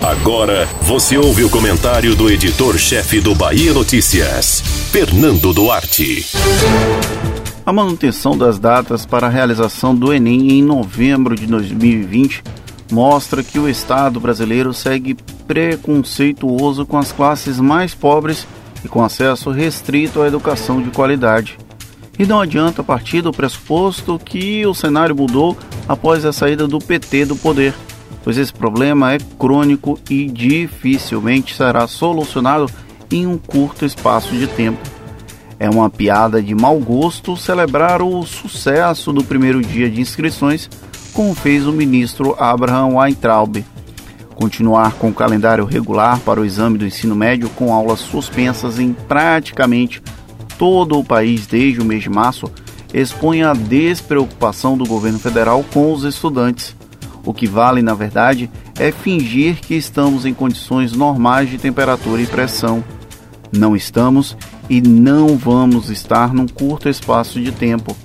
Agora você ouve o comentário do editor-chefe do Bahia Notícias, Fernando Duarte. A manutenção das datas para a realização do Enem em novembro de 2020 mostra que o Estado brasileiro segue preconceituoso com as classes mais pobres e com acesso restrito à educação de qualidade. E não adianta partir do pressuposto que o cenário mudou após a saída do PT do poder, pois esse problema é crônico e dificilmente será solucionado em um curto espaço de tempo. É uma piada de mau gosto celebrar o sucesso do primeiro dia de inscrições, como fez o ministro Abraham Weintraub. Continuar com o calendário regular para o exame do ensino médio com aulas suspensas em praticamente todo o país desde o mês de março expõe a despreocupação do governo federal com os estudantes. O que vale, na verdade, é fingir que estamos em condições normais de temperatura e pressão. Não estamos e não vamos estar num curto espaço de tempo.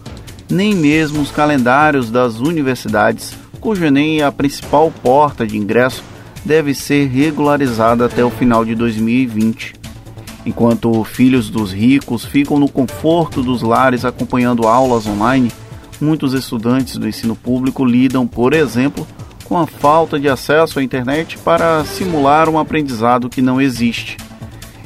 Nem mesmo os calendários das universidades, cujo Enem é a principal porta de ingresso, deve ser regularizada até o final de 2020. Enquanto filhos dos ricos ficam no conforto dos lares acompanhando aulas online, muitos estudantes do ensino público lidam, por exemplo, com a falta de acesso à internet para simular um aprendizado que não existe.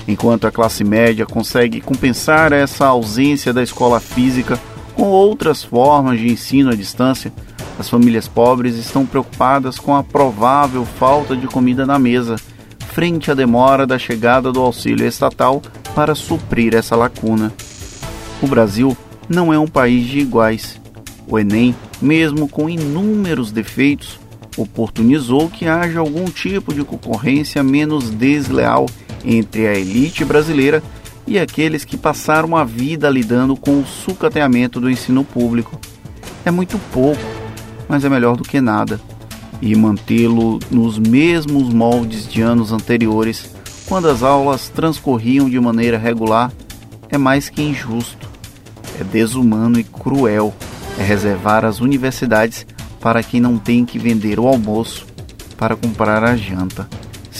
Enquanto a classe média consegue compensar essa ausência da escola física com outras formas de ensino à distância, as famílias pobres estão preocupadas com a provável falta de comida na mesa, frente à demora da chegada do auxílio estatal para suprir essa lacuna. O Brasil não é um país de iguais. O Enem, mesmo com inúmeros defeitos, oportunizou que haja algum tipo de concorrência menos desleal entre a elite brasileira e aqueles que passaram a vida lidando com o sucateamento do ensino público. É muito pouco, mas é melhor do que nada. E mantê-lo nos mesmos moldes de anos anteriores, quando as aulas transcorriam de maneira regular, é mais que injusto. É desumano e cruel. É reservar as universidades para quem não tem que vender o almoço para comprar a janta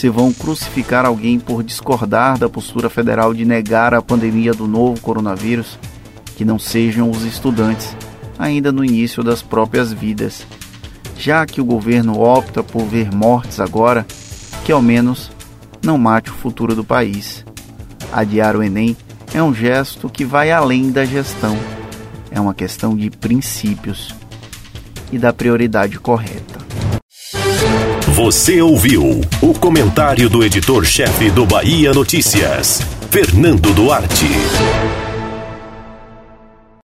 se vão crucificar alguém por discordar da postura federal de negar a pandemia do novo coronavírus, que não sejam os estudantes, ainda no início das próprias vidas. Já que o governo opta por ver mortes agora, que ao menos não mate o futuro do país. Adiar o Enem é um gesto que vai além da gestão. É uma questão de princípios e da prioridade correta. Você ouviu o comentário do editor-chefe do Bahia Notícias, Fernando Duarte.